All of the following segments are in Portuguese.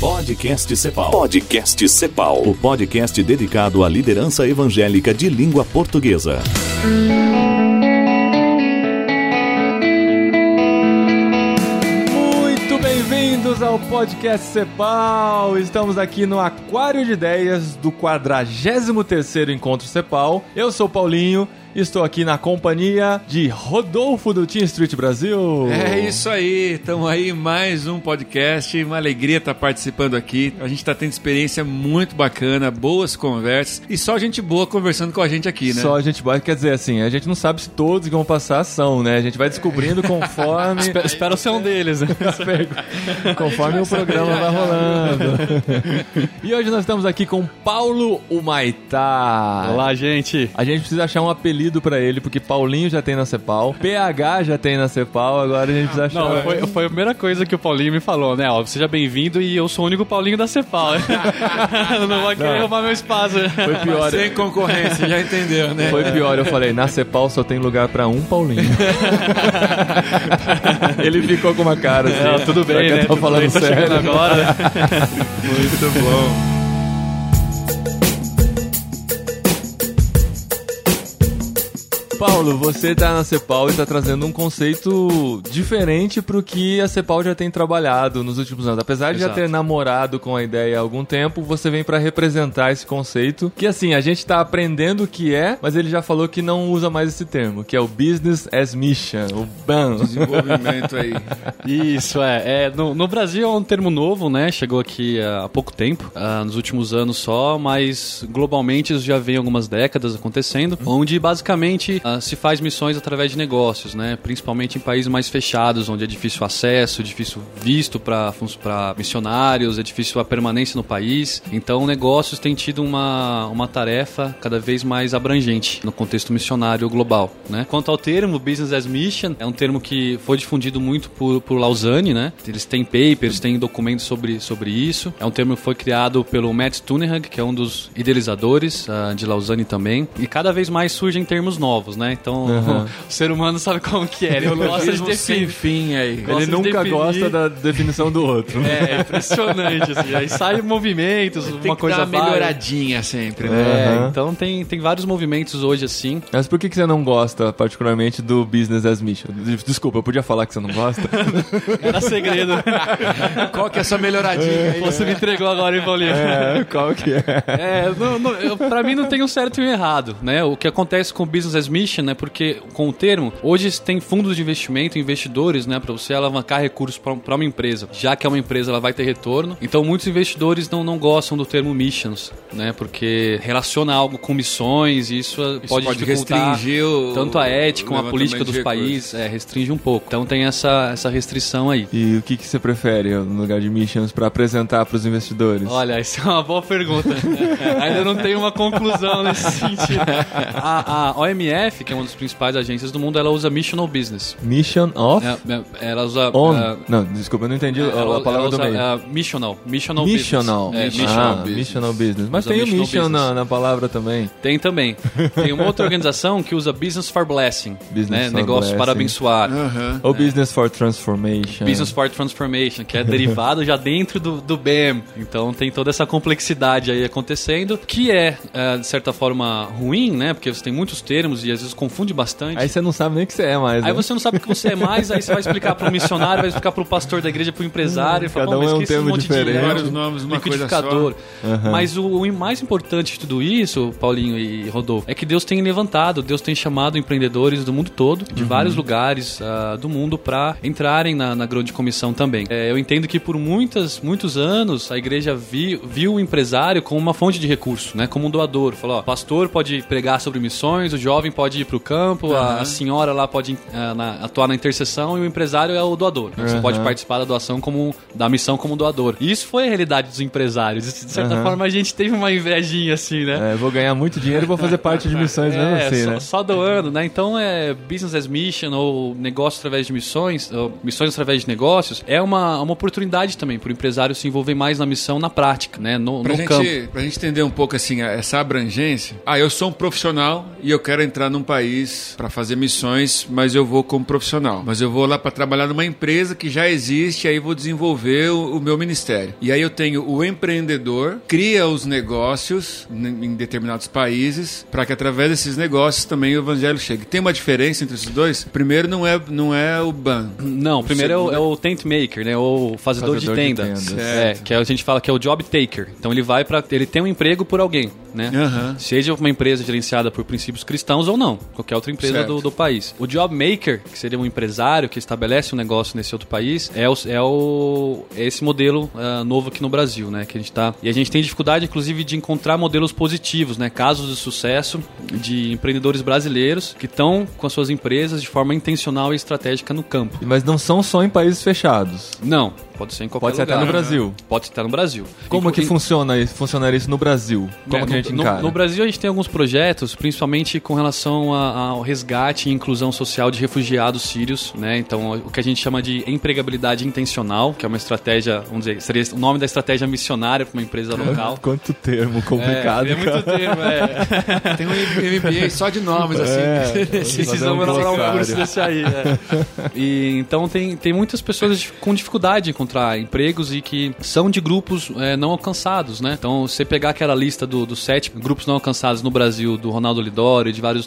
Podcast Cepal. Podcast Cepal. O podcast dedicado à liderança evangélica de língua portuguesa. Muito bem-vindos ao podcast Cepal. Estamos aqui no Aquário de Ideias do 43º Encontro Cepal. Eu sou o Paulinho Estou aqui na companhia de Rodolfo do Team Street Brasil. É isso aí, estamos aí mais um podcast, uma alegria estar participando aqui. A gente está tendo experiência muito bacana, boas conversas e só gente boa conversando com a gente aqui, né? Só gente boa, quer dizer assim, a gente não sabe se todos que vão passar são, né? A gente vai descobrindo conforme. espero, espero ser um deles, né? conforme o programa vai rolando. e hoje nós estamos aqui com Paulo Humaitá. Olá, gente. A gente precisa achar um apelido apelido pra ele, porque Paulinho já tem na Cepal, PH já tem na Cepal, agora a gente precisa achar. Não, foi, foi a primeira coisa que o Paulinho me falou, né? Ó, seja bem-vindo e eu sou o único Paulinho da Cepal. não vai querer roubar meu espaço. Foi pior. Sem concorrência, já entendeu, né? Foi pior, eu falei, na Cepal só tem lugar pra um Paulinho. ele ficou com uma cara assim. É, tudo bem, né? Eu tô falando tá sério. agora. Muito bom. Paulo, você tá na Cepal e tá trazendo um conceito diferente pro que a Cepal já tem trabalhado nos últimos anos. Apesar de Exato. já ter namorado com a ideia há algum tempo, você vem para representar esse conceito, que assim, a gente tá aprendendo o que é, mas ele já falou que não usa mais esse termo, que é o Business as Mission, o BAM. Desenvolvimento aí. Isso, é. é no, no, Brasil é um termo novo, né? Chegou aqui há pouco tempo, uh, nos últimos anos só, mas globalmente isso já vem algumas décadas acontecendo, onde basicamente uh, se faz missões através de negócios, né? Principalmente em países mais fechados, onde é difícil acesso, difícil visto para missionários, é difícil a permanência no país. Então, negócios têm tido uma, uma tarefa cada vez mais abrangente no contexto missionário global, né? Quanto ao termo Business as Mission, é um termo que foi difundido muito por, por Lausanne, né? Eles têm papers, têm documentos sobre, sobre isso. É um termo que foi criado pelo Matt Tunehag, que é um dos idealizadores uh, de Lausanne também. E cada vez mais surgem termos novos, né? Então, uhum. o ser humano sabe como que é. Ele gosta de definir. fim aí. Ele nunca de gosta da definição do outro. É, é impressionante, assim. Aí sai movimentos, tem uma que coisa dar uma melhoradinha sempre, né? É, uhum. então tem, tem vários movimentos hoje, assim. Mas por que, que você não gosta, particularmente, do Business as Mission? Desculpa, eu podia falar que você não gosta? Era segredo. qual que é essa melhoradinha aí? Você me entregou agora, hein, Paulinho? É, qual que é? É, não, não, eu, pra mim não tem um certo e um errado, né? O que acontece com o Business as Mission né? Porque com o termo, hoje tem fundos de investimento, investidores, né, para você alavancar recursos para uma empresa. Já que é uma empresa, ela vai ter retorno. Então muitos investidores não, não gostam do termo missions, né? Porque relaciona algo com missões e isso, isso pode, pode restringir o, tanto a ética como a política dos países, é, restringe um pouco. Então tem essa, essa restrição aí. E o que, que você prefere no lugar de missions para apresentar para os investidores? Olha, isso é uma boa pergunta. Ainda não tenho uma conclusão nesse sentido. A, a OMF, que é uma das principais agências do mundo, ela usa Missional Business. Mission of? É, é ela usa... On. Uh, não, desculpa, eu não entendi a, palavra do meio. Uh, missional. Missional, missional. Business. É, missional, ah, business. missional Business. Mas usa tem o mission na, na, palavra também. Tem também. Tem uma outra organização que usa Business for Blessing. Business né? for Negócios blessing. para abençoar. Uhum. Ou Business for Transformation. Business for Transformation, que é derivado já dentro do, do BEM. Então tem toda essa complexidade aí acontecendo, que é, de certa forma, ruim, né? Porque você tem muitos termos e às vezes confunde bastante. Aí você não sabe nem o que você é mais. Aí né? você não sabe o que você é mais, aí você vai explicar para o missionário, vai explicar para o pastor da igreja, para o empresário. Hum, fala, cada um é um termo um diferente. Vários nomes, uma liquidificador. Uhum. Mas o, o, mais importante de tudo isso, Paulinho e Rodolfo, é que Deus tem levantado, Deus tem chamado empreendedores do mundo todo, de uhum. vários lugares uh, do mundo, para entrarem na, na, grande comissão também. É, eu entendo que por muitas, muitos anos a igreja viu, viu o empresário como uma fonte de recurso, né? como um doador. Falou, ó, pastor pode pregar sobre missões, o jovem pode ir para o campo, uhum. a, a, senhora lá pode uh, na, atuar na intercessão e o empresário é o doador. Né? Você pode participar da doação como da missão como doador. E isso foi a realidade dos empresários. De certa uhum. forma, a gente teve uma invejinha assim, né? É, vou ganhar muito dinheiro e vou fazer parte de missões mesmo é, assim, só, né? Só doando, né? Então, é business as mission ou negócio através de missões, ou missões através de negócios, é uma, uma oportunidade também para o empresário se envolver mais na missão, na prática, né? No, pra no gente, campo. Pra gente entender um pouco assim, essa abrangência. Ah, eu sou um profissional e eu quero entrar num num país para fazer missões, mas eu vou como profissional. Mas eu vou lá para trabalhar numa empresa que já existe, aí vou desenvolver o, o meu ministério. E aí eu tenho o empreendedor, cria os negócios em determinados países, para que através desses negócios também o evangelho chegue. Tem uma diferença entre esses dois? Primeiro não é, não é o ban. Não, primeiro é o, é o, tent maker, né? O fazedor, fazedor de tenda. De tenda. É, que a gente fala que é o job taker. Então ele vai para ele tem um emprego por alguém né? Uhum. Seja uma empresa gerenciada por princípios cristãos ou não, qualquer outra empresa do, do, país. O job maker, que seria um empresário que estabelece um negócio nesse outro país, é, o, é, o, é esse modelo uh, novo aqui no Brasil, né? Que a gente tá, e a gente tem dificuldade, inclusive, de encontrar modelos positivos, né? Casos de sucesso de empreendedores brasileiros que estão com as suas empresas de forma intencional e estratégica no campo. Mas não são só em países fechados. Não, Pode ser em qualquer Pode ser lugar. até no Brasil. Pode ser até no Brasil. Como que funciona isso? Funcionaria isso no Brasil? Como é, que a gente no, encara? No Brasil a gente tem alguns projetos, principalmente com relação a, ao resgate e inclusão social de refugiados sírios, né? Então, o que a gente chama de empregabilidade intencional, que é uma estratégia, vamos dizer, seria o nome da estratégia missionária para uma empresa local. Quanto termo complicado. É, é muito termo, é. tem um MBA só de nomes, assim. É, Precisamos elaborar um curso desse aí. É. E, então, tem, tem muitas pessoas com dificuldade em encontrar empregos e que são de grupos é, não alcançados, né? Então, você pegar aquela lista do, dos sete grupos não alcançados no Brasil, do Ronaldo Lidório e de vários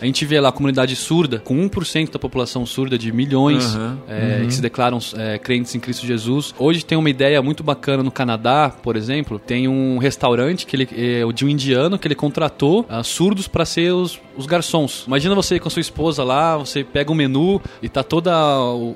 a gente vê lá a comunidade surda, com 1% da população surda de milhões uhum, é, uhum. que se declaram é, crentes em Cristo Jesus. Hoje tem uma ideia muito bacana no Canadá, por exemplo, tem um restaurante que ele é de um indiano que ele contratou uh, surdos para ser os, os garçons. Imagina você com a sua esposa lá, você pega o um menu e tá toda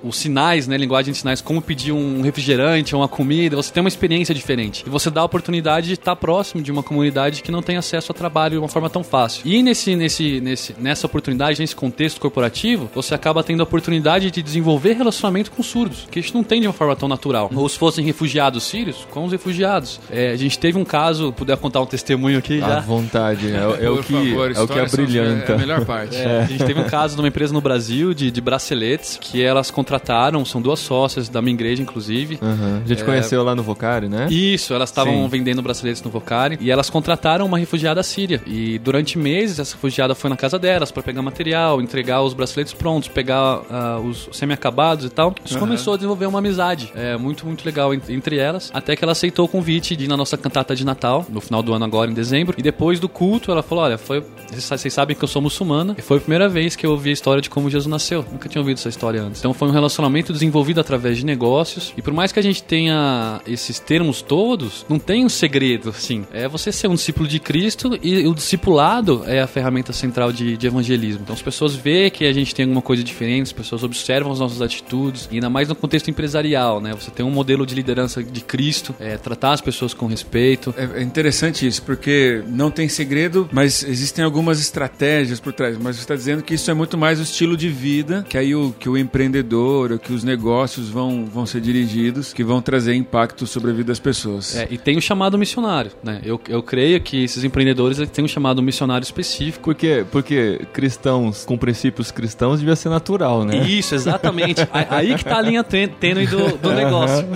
os sinais, né, linguagem de sinais, como pedir um refrigerante ou uma comida, você tem uma experiência diferente. E você dá a oportunidade de estar próximo de uma comunidade que não tem acesso a trabalho de uma forma tão fácil. E nesse, nesse, nesse, nessa oportunidade, nesse contexto corporativo, você acaba tendo a oportunidade de desenvolver relacionamento com surdos, que a gente não tem de uma forma tão natural. Ou se fossem refugiados sírios, com os refugiados. É, a gente teve um caso, puder contar um testemunho aqui já. À vontade, é, é o que, favor, é o que é brilhante. É a melhor parte. É, a gente teve um caso de uma empresa no Brasil de, de braceletes que elas contrataram, são duas sócias da minha igreja, inclusive inclusive. Uhum. A gente é... conheceu lá no Vocari, né? Isso, elas estavam vendendo braceletes no Vocari e elas contrataram uma refugiada síria. E durante meses essa refugiada foi na casa delas para pegar material, entregar os braceletes prontos, pegar uh, os semi-acabados e tal. Isso uhum. começou a desenvolver uma amizade é, muito, muito legal entre elas, até que ela aceitou o convite de ir na nossa cantata de Natal, no final do ano agora, em dezembro. E depois do culto, ela falou: Olha, foi. Vocês sabem que eu sou muçulmana. E foi a primeira vez que eu ouvi a história de como Jesus nasceu. Nunca tinha ouvido essa história antes. Então foi um relacionamento desenvolvido através de negócios e por mais que a gente tenha esses termos todos, não tem um segredo, assim. É você ser um discípulo de Cristo e o discipulado é a ferramenta central de, de evangelismo. Então as pessoas veem que a gente tem alguma coisa diferente, as pessoas observam as nossas atitudes, e ainda mais no contexto empresarial, né? Você tem um modelo de liderança de Cristo, é, tratar as pessoas com respeito. É, é interessante isso, porque não tem segredo, mas existem algumas estratégias por trás. Mas você está dizendo que isso é muito mais o estilo de vida, que aí o, que o empreendedor, que os negócios vão, vão ser dirigidos que vão trazer impacto sobre a vida das pessoas. É, e tem o chamado missionário, né? Eu, eu creio que esses empreendedores têm um chamado missionário específico. Porque, porque cristãos com princípios cristãos devia ser natural, né? Isso, exatamente. Aí que tá a linha tênue do, do negócio.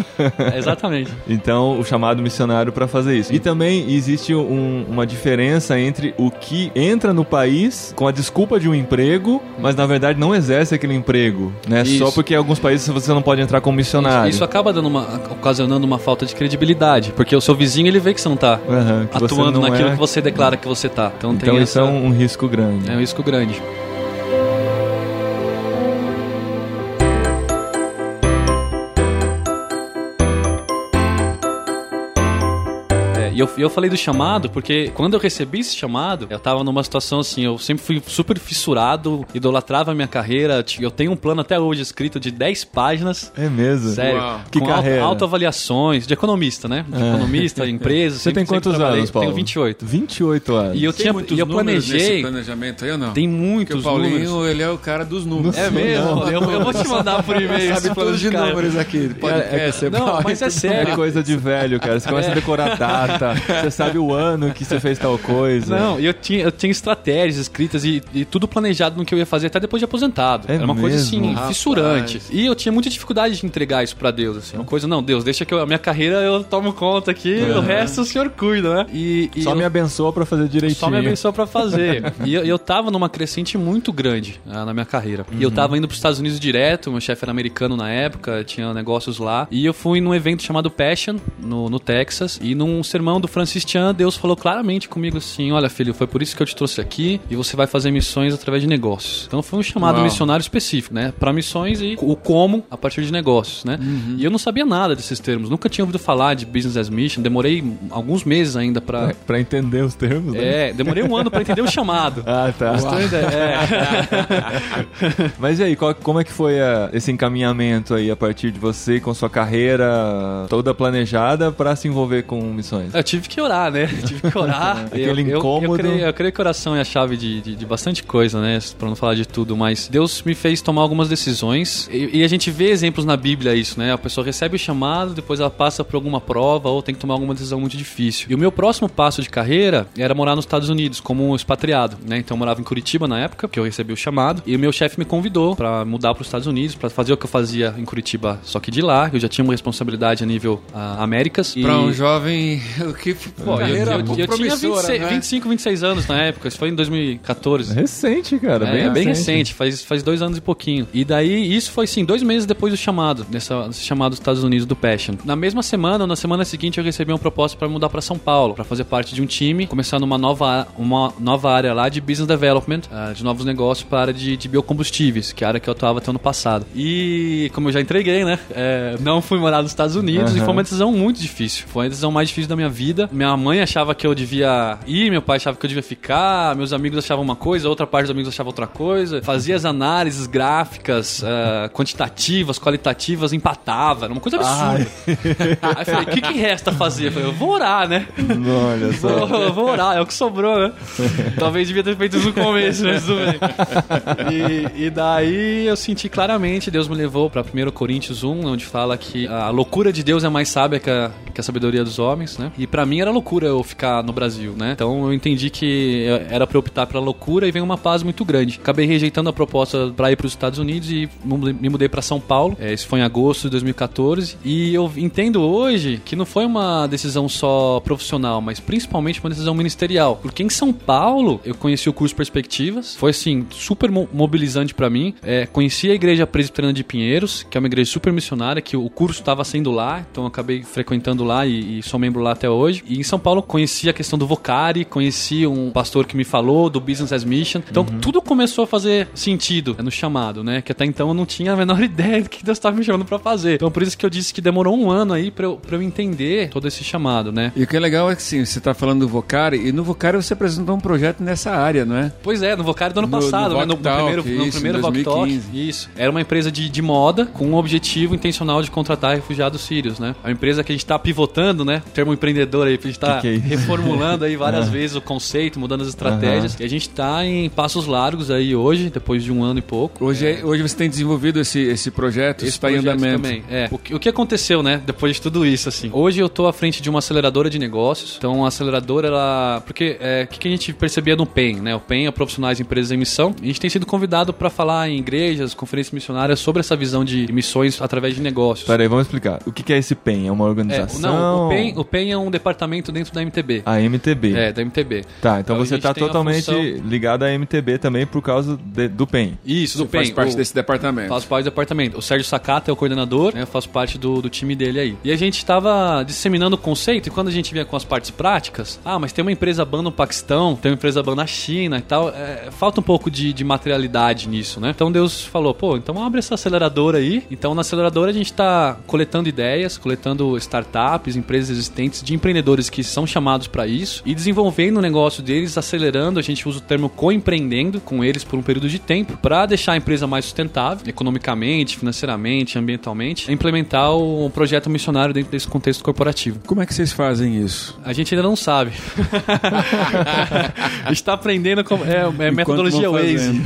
É, exatamente. Então, o chamado missionário para fazer isso. E também existe um, uma diferença entre o que entra no país com a desculpa de um emprego, mas na verdade não exerce aquele emprego, né? Isso. Só porque em alguns países você não pode entrar como missionário. Isso, isso acaba dando uma, ocasionando uma falta de credibilidade, porque o seu vizinho ele vê que você não está uhum, atuando naquilo é... que você declara que você está. Então, então isso essa... é um risco grande. É um risco grande. E eu, eu falei do chamado porque quando eu recebi esse chamado, eu tava numa situação assim, eu sempre fui super fissurado, idolatrava a minha carreira. Eu tenho um plano até hoje escrito de 10 páginas. É mesmo? Sério. Uau. Que com carreira? autoavaliações, de economista, né? De é. economista, empresa. Você tem quantos anos, Paulo? Tenho 28. 28 anos. E eu, tinha, e eu planejei. planejamento aí ou não? Tem muitos Porque o Paulinho, números. ele é o cara dos números. É mesmo? Eu, eu, vou te mandar por e-mail. Sabe planos de números aqui. Pode é, é, não, mas é sério. É coisa de velho, cara. Você começa a decorar data Você sabe o ano que você fez tal coisa. Não, eu tinha, eu tinha estratégias escritas e, e tudo planejado no que eu ia fazer até depois de aposentado. É Era uma coisa mesmo? assim, Rapaz. fissurante. E eu tinha muita dificuldade de entregar isso pra Deus, assim. Uma coisa, não, Deus, deixa que eu- a minha carreira eu tomo conta aqui, o resto o senhor cuida, né? E, e Só eu- me abençoa pra fazer direitinho. só me abençoou pra fazer. e eu, eu tava numa crescente muito grande ah, na minha carreira. E Uhum. eu tava indo pros Estados Unidos direto, meu chefe era americano na época, tinha negócios lá. E eu fui num evento chamado Passion, no, no Texas. E num sermão do Francis Chan, Deus falou claramente comigo assim: Olha, filho, foi por isso que eu te trouxe aqui e você vai fazer missões através de negócios. Então foi um chamado Uau. missionário específico, né? Pra missões e o como a partir de negócios, né? Uhum. E eu não sabia nada desses termos, nunca tinha ouvido falar de business as mission, demorei alguns meses ainda pra. Pra, pra entender os termos, né? É, demorei um ano pra entender o chamado. Ah, tá. É. Mas e aí, qual- como é que foi a- esse encaminhamento aí a partir de você com sua carreira toda planejada pra se envolver com missões? Eu tive que orar, né? Tive que orar. Aquele eu, eu- incômodo. Eu, creio, eu creio que oração é a chave de, de, de bastante coisa, né? Pra não falar de tudo, mas Deus me fez tomar algumas decisões. E, e a gente vê exemplos na Bíblia isso, né? A pessoa recebe o chamado, depois ela passa por alguma prova ou tem que tomar alguma decisão muito difícil. E o meu próximo passo de carreira era morar nos Estados Unidos como expatriado, né? Então eu morava em Curitiba na época, que eu recebi o chamado, e o meu chefe me convidou pra mudar para os Estados Unidos, pra fazer o que eu fazia em Curitiba, só que de lá. Eu já tinha uma responsabilidade a nível ah, Américas. Pra E- um jovem, o que Pô, eu, carreira eu- eu tinha promissora, 26, né? 25, 26 anos na época, isso foi em 2014. Recente, cara. É, bem, é bem recente. recente, faz, faz dois anos e pouquinho. E daí, isso foi sim, dois meses depois do chamado, nessa, nesse chamado dos Estados Unidos do Passion. Na mesma semana, ou na semana seguinte, eu recebi uma proposta para mudar para São Paulo, para fazer parte de um time, começar numa nova, uma nova área lá de business development, ah, de novos negócios para a área de, de biocombustíveis, que é a área que eu atuava até ano passado. E, como eu já entreguei, né, é, não fui morar nos Estados Unidos e Aham. foi uma decisão muito difícil. Foi a decisão mais difícil da minha vida. Minha mãe achava que eu devia ir, meu pai achava que eu devia ficar, meus amigos achavam uma coisa, outra parte dos amigos achava outra coisa. Fazia as análises gráficas, ah, quantitativas, qualitativas, empatava. Era uma coisa absurda. Aí eu falei, o que, que resta fazer? Eu falei, eu vou orar, né? Olha só. Vou, vou orar, é o que sobrou, né? Talvez devia ter feito isso no começo, mas tudo bem. E, e daí eu senti claramente, Deus me levou para 1 Coríntios 1, onde fala que a loucura de Deus é mais sábia que a, que a sabedoria dos homens, né? E para mim era loucura eu ficar no Brasil, né? Então eu entendi que era para optar pela loucura e veio uma paz muito grande. Acabei rejeitando a proposta para ir para os Estados Unidos e me mudei para São Paulo. É, Isso foi em agosto de 2014 e eu entendo hoje que não foi uma decisão só profissional, mas principalmente uma decisão ministerial. Porque em São Paulo eu conheci o curso Perspectivas, foi assim super mo- mobilizante para mim. É, conheci a igreja presbiteriana de Pinheiros, que é uma igreja super missionária, que o curso estava sendo lá, então eu acabei frequentando lá e, e sou membro lá até hoje. E em São Paulo conheci a questão do Vocari, conheci um pastor que me falou do Business as Mission. Então tudo começou a fazer sentido no chamado, né? Que até então eu não tinha a menor ideia do que Deus estava me chamando para fazer. Então por isso que eu disse que demorou um ano aí para eu, pra eu entender todo esse chamado, né? E o que é legal é que sim, você está falando do Vocari, e no Vocari você apresentou um projeto nessa área, não é? Pois é, no Vocari do ano No- passado, no né? no, no Voctalk, primeiro, no isso, primeiro em Voctalk. 2015. Isso. Era uma empresa de, de moda com o objetivo intencional de contratar refugiados sírios, né? É uma empresa que a gente tá pivotando, né? Termo empreendedor aí, a gente tá Que que é reformulando aí várias Ah. vezes o conceito, mudando as estratégias. E a gente tá em passos largos aí hoje, depois de um ano e pouco. Hoje, é- hoje você tem desenvolvido esse, esse projeto, Esse está em andamento. Também. É. O, que, o que aconteceu, né? Depois de tudo isso, assim. Hoje eu tô à frente de uma aceleradora de negócios. Então, a aceleradora, ela. Porque é, o que, que a gente percebia no PEN, né? O PEN é Profissionais de Empresas em Missão. A gente tem sido convidado para falar em igrejas, conferências missionárias sobre essa visão de missões através de negócios. Peraí, vamos explicar. O que que é esse PEN? É uma É, organização? não, o PEN, o PEN é um departamento dentro da MTB. A MTB. É, da MTB. Tá, então Então, você tá a totalmente função- ligado à MTB também por causa de- do PEN. Isso, do Você faz PEN. parte o- desse departamento. Faço parte do departamento. O Sérgio Sakata é o coordenador, né? Eu faço parte do, do time dele aí. E a gente estava disseminando o conceito e quando a gente vinha com as partes práticas, ah, mas tem uma empresa ban no Paquistão, tem uma empresa ban na China e tal, é, falta um pouco de, de materialidade nisso, né? Então Deus falou, pô, então abre essa aceleradora aí. Então na aceleradora a gente está coletando ideias, coletando startups, empresas existentes de empreendedores que são chamados para isso e desenvolvendo o negócio deles, acelerando, a gente usa o termo co-empreendendo com eles por um período de tempo para deixar a empresa mais sustentável, economicamente, financeiramente, ambientalmente, e implementar o projeto missionário dentro desse contexto corporativo. Como é que vocês fazem isso? A gente ainda não sabe. a gente tá aprendendo como. É, é metodologia Waze.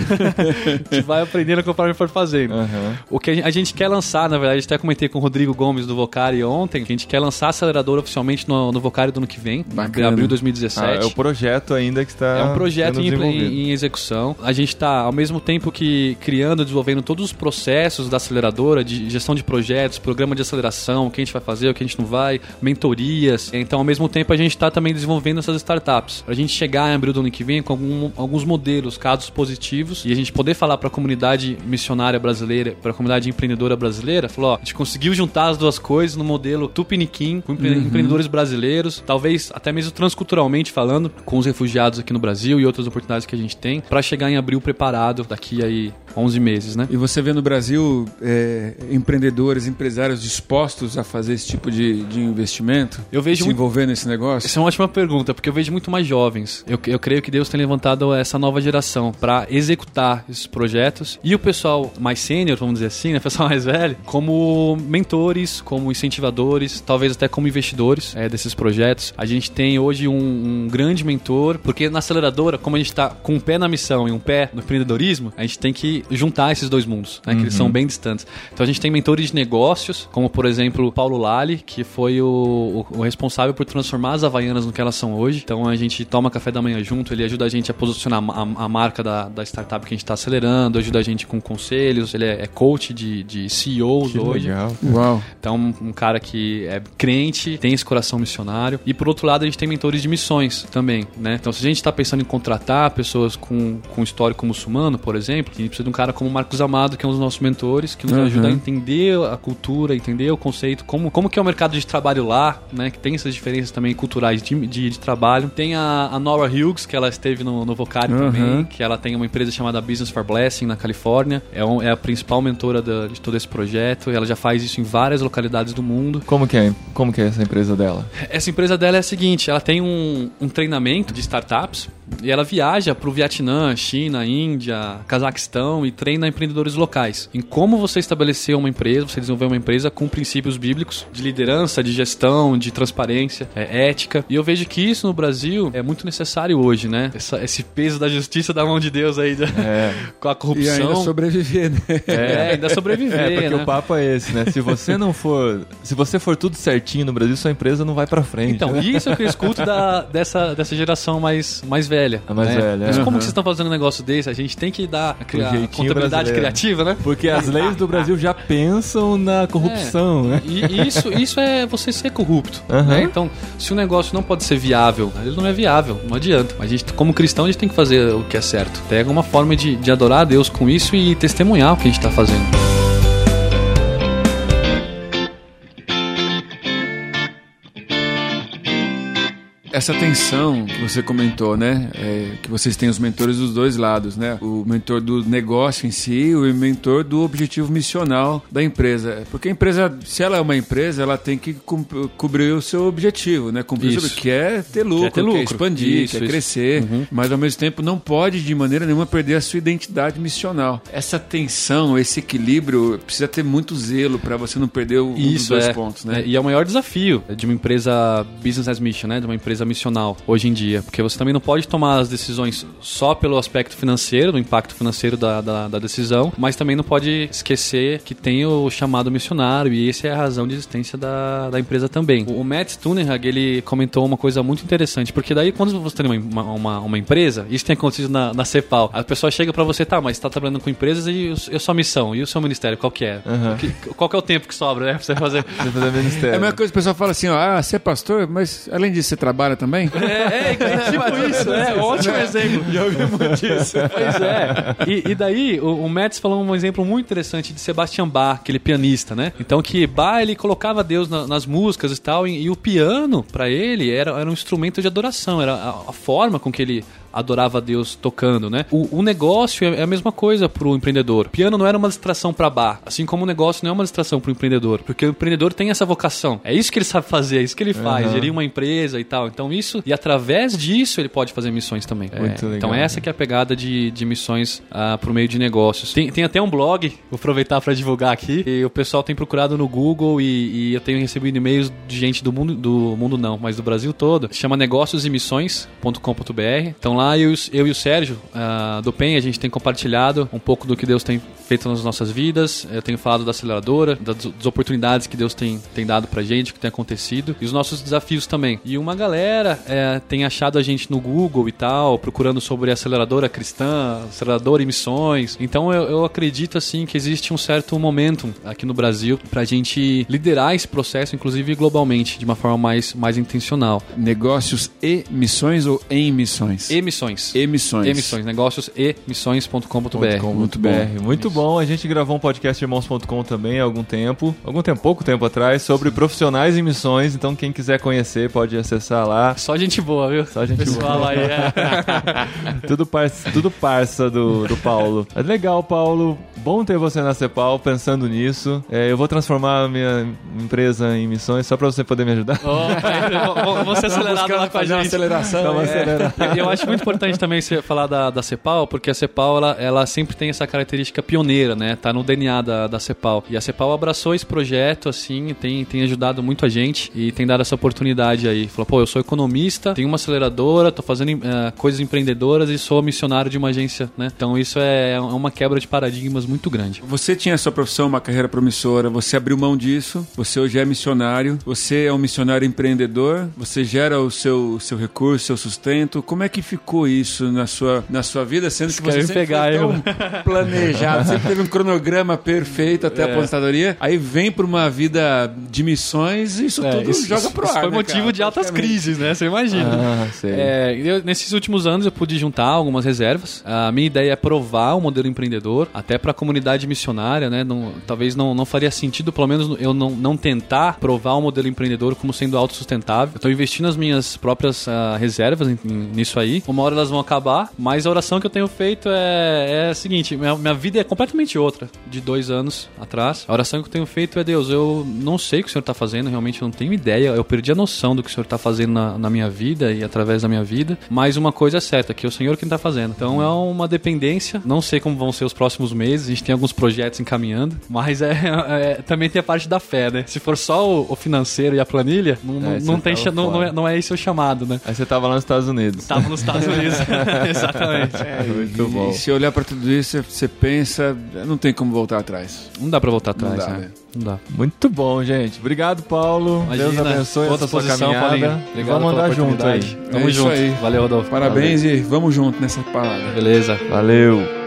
a gente vai aprendendo conforme for fazendo. Aham. O que a gente- a gente quer lançar, na verdade, até comentei com o Rodrigo Gomes do Vocari ontem, que a gente quer lançar a aceleradora oficialmente no no, Vocário do ano que vem, em abril de 2017. Ah, é o projeto ainda que está. É um projeto em, em, em, execução. A gente está, ao mesmo tempo que criando, desenvolvendo todos os processos da aceleradora, de gestão de projetos, programa de aceleração, o que a gente vai fazer, o que a gente não vai, mentorias. Então, ao mesmo tempo, a gente está também desenvolvendo essas startups. Para a gente chegar em abril do ano que vem com algum, alguns modelos, casos positivos, e a gente poder falar para a comunidade missionária brasileira, para a comunidade empreendedora brasileira, falou: ó, a gente conseguiu juntar as duas coisas no modelo Tupiniquim, com empre uhum. empreendedores brasileiros, talvez até mesmo transculturalmente falando, com os refugiados aqui no Brasil e outras oportunidades que a gente tem, para chegar em abril preparado daqui aí 11 meses, né? E você vê no Brasil é, empreendedores, empresários dispostos a fazer esse tipo de, de investimento? Eu vejo se muito... envolver nesse negócio? Essa é uma ótima pergunta, porque eu vejo muito mais jovens. Eu, eu creio que Deus tem levantado essa nova geração para executar esses projetos e o pessoal mais sênior, vamos dizer assim, né, o pessoal mais velho, como mentores, como incentivadores, talvez até como investidores é, desses projetos. A gente tem hoje um, um grande mentor, porque na aceleradora, como a gente está com um pé na missão e um pé no empreendedorismo, a gente tem que juntar esses dois mundos, né? Uhum. Que eles são uhum. bem distantes. Então a gente tem mentores de negócios, como por exemplo Paulo Lali, que foi o, o, o, responsável por transformar as Havaianas no que elas são hoje. Então a gente toma café da manhã junto, ele ajuda a gente a posicionar a, a marca da, da startup que a gente está acelerando, ajuda a gente com conselhos, ele é, é coach de, de CEOs que hoje. Legal. Uau. Então um, um cara que é crente, tem esse coração missionário. E por outro lado, a gente tem mentores de missões também, né? Então se a gente está pensando em contratar pessoas com, com histórico muçulmano, por exemplo, a gente precisa de um cara como o Marcos Amado, que é um dos nossos mentores, que nos uhum. ajuda a entender a cultura, entender o conceito, como, como que é o mercado de trabalho lá, né? Que tem essas diferenças também culturais de, de, de trabalho. Tem a, a, Nora Hughes, que ela esteve no, no Vocário uhum. também, que ela tem uma empresa chamada Business for Blessing na Califórnia. É, um, é a principal mentora da, de todo esse projeto. Ela já faz isso em várias localidades do mundo. Como que é? Como que é essa empresa dela? Essa empresa dela é a seguinte, ela tem um, um treinamento de startups e ela viaja para o Vietnã, China, Índia, Cazaquistão e treina empreendedores locais. Em como você estabelecer uma empresa, você desenvolver uma empresa com princípios bíblicos de liderança, de gestão, de transparência, é, ética. E eu vejo que isso no Brasil é muito necessário hoje, né? Essa, esse peso da justiça da mão de Deus aí, é. com a corrupção. E ainda sobreviver, né? É, ainda sobreviver. É, porque né? o papo é esse, né? Se você não for. Se você for tudo certinho no Brasil, sua empresa não vai para frente. Então, né? isso é o que eu escuto da, dessa, dessa geração mais, mais velha. A mais né? velha. Mas uhum. como que vocês estão fazendo um negócio desse? A gente tem que dar a, a contabilidade criativa, né? Porque as leis do Brasil já pensam na corrupção, é. né? E isso, isso é você ser corrupto. Uhum. Né? Então, se o negócio não pode ser viável, ele não é viável, não adianta. Mas a gente, como cristão, a gente tem que fazer o que é certo. Pega uma forma de, de adorar a Deus com isso e testemunhar o que a gente está fazendo. Essa tensão que você comentou, né? É, que vocês têm os mentores dos dois lados, né? O mentor do negócio em si e o mentor do objetivo missional da empresa. Porque a empresa, se ela é uma empresa, ela tem que cobrir o seu objetivo, né? Cumprir isso. o que é ter lucro, quer, ter lucro. quer expandir, isso, quer isso. crescer, uhum. mas ao mesmo tempo não pode de maneira nenhuma perder a sua identidade missional. Essa tensão, esse equilíbrio, precisa ter muito zelo para você não perder um dos dois é. pontos, né? É, e é o maior desafio de uma empresa business as mission, né? De uma empresa missional hoje em dia, porque você também não pode tomar as decisões só pelo aspecto financeiro, do impacto financeiro da, da, da decisão, mas também não pode esquecer que tem o chamado missionário e essa é a razão de existência da, da empresa também. O, o Matt Stunnerhag, ele comentou uma coisa muito interessante, porque daí quando você tem uma, uma, uma empresa, isso tem acontecido na, na CEPAL, a pessoa chega para você, tá, mas está trabalhando com empresas e, e a sua missão, e o seu ministério, qual que é? Uhum. Que, qual que é o tempo que sobra, né, pra você fazer? fazer ministério. É a mesma coisa que o pessoal fala assim, ó, ah, você é pastor, mas além disso você trabalha também? É, é, é tipo isso, é, ótimo exemplo. Já ouvi muito isso. Pois é. E, e daí, o, o Metz falou um exemplo muito interessante de Sebastian Bach, aquele pianista, né? Então que Bach, ele colocava Deus na, nas músicas e tal, e, e o piano, para ele, era, era um instrumento de adoração, era a, a forma com que ele adorava Deus tocando, né? O, o negócio é, é a mesma coisa pro empreendedor. O piano não era uma distração para bar, assim como o negócio não é uma distração pro empreendedor, porque o empreendedor tem essa vocação. É isso que ele sabe fazer, é isso que ele faz, uhum. gerir uma empresa e tal. Então isso, e através disso ele pode fazer missões também. É, Muito legal, então essa que é a pegada de, de missões uh, pro meio de negócios. Tem, tem até um blog, vou aproveitar para divulgar aqui, e o pessoal tem procurado no Google e, e eu tenho recebido e-mails de gente do mundo, do mundo não, mas do Brasil todo, chama negóciosemissões.com.br. Então lá eu, eu e o Sérgio uh, do PEN, a gente tem compartilhado um pouco do que Deus tem feito nas nossas vidas. Eu tenho falado da aceleradora, das, das oportunidades que Deus tem, tem dado pra gente, que tem acontecido, e os nossos desafios também. E uma galera é, tem achado a gente no Google e tal, procurando sobre aceleradora cristã, aceleradora em missões. Então eu, eu acredito assim que existe um certo momentum aqui no Brasil pra gente liderar esse processo, inclusive globalmente, de uma forma mais, mais intencional. Negócios e missões ou em missões? Emissões. Emissões. Emissões, negócios e missões.com.br. Muito bom. Muito bom. A gente gravou um podcast irmãos.com também há algum tempo, algum tempo, pouco tempo atrás, sobre profissionais em missões. Então, quem quiser conhecer, pode acessar lá. Só gente boa, viu? Só gente Pessoal boa. aí, é. tudo, parça, tudo parça do, do Paulo. É legal, Paulo. Bom ter você na Cepal pensando nisso. É, eu vou transformar a minha empresa em missões só pra você poder me ajudar. Oh, vou ser acelerado lá com a fazer uma gente. aceleração. É. acelerada. Eu acho muito importante também você falar da, da Cepal, porque a Cepal ela, ela sempre tem essa característica pioneira, né? Tá no DNA da, da Cepal. E a Cepal abraçou esse projeto, assim, tem, tem ajudado muito a gente e tem dado essa oportunidade aí. Falou, pô, eu sou economista, tenho uma aceleradora, tô fazendo eh, coisas empreendedoras e sou missionário de uma agência, né? Então isso é, é uma quebra de paradigmas muito grande. Você tinha a sua profissão, uma carreira promissora, você abriu mão disso, você hoje é missionário, você é um missionário empreendedor, você gera o seu, seu recurso, seu sustento. Como é que ficou isso na sua, na sua vida, sendo que você sempre pegar foi eu. tão planejado, sempre teve um cronograma perfeito até a aposentadoria, aí vem para uma vida de missões e isso É, tudo isso- joga pro isso ar, foi né, motivo cara? de altas crises, né? Você imagina. Ah, sei. É, eu- nesses últimos anos eu pude juntar algumas reservas. A minha ideia é provar o modelo empreendedor, até para a comunidade missionária, né? Não- talvez não, não faria sentido, pelo menos eu não, não tentar provar o modelo empreendedor como sendo autossustentável. Eu estou investindo as minhas próprias ah, reservas em- em- nisso aí. Uma hora elas vão acabar, mas a oração que eu tenho feito é, é a seguinte: minha, minha vida é completamente outra de dois anos atrás. A oração que eu tenho feito é: Deus, eu não sei o que o Senhor está fazendo, realmente eu não tenho ideia. Eu perdi a noção do que o Senhor está fazendo na, na minha vida e através da minha vida. Mas uma coisa é certa: que é o Senhor quem está fazendo. Então é uma dependência. Não sei como vão ser os próximos meses. A gente tem alguns projetos encaminhando, mas é, é- também tem a parte da fé, né? Se for só o, o financeiro e a planilha, não, não- É, não tem, não, não, é, não é esse o chamado, né? Aí você tava lá nos Estados Unidos. Tava nos Estados Unidos. Exatamente. Muito bom. E se olhar para tudo isso, você pensa, não tem como voltar atrás. Não dá pra voltar Não atrás, dá, né? né? Não dá. Muito bom, gente. Obrigado, Paulo. Imagina, Deus abençoe essa sua posição, caminhada. Obrigado Vamos andar junto aí. Tamo É isso junto. aí. Valeu, Rodolfo. Parabéns e vamos junto nessa palavra. Beleza. Valeu.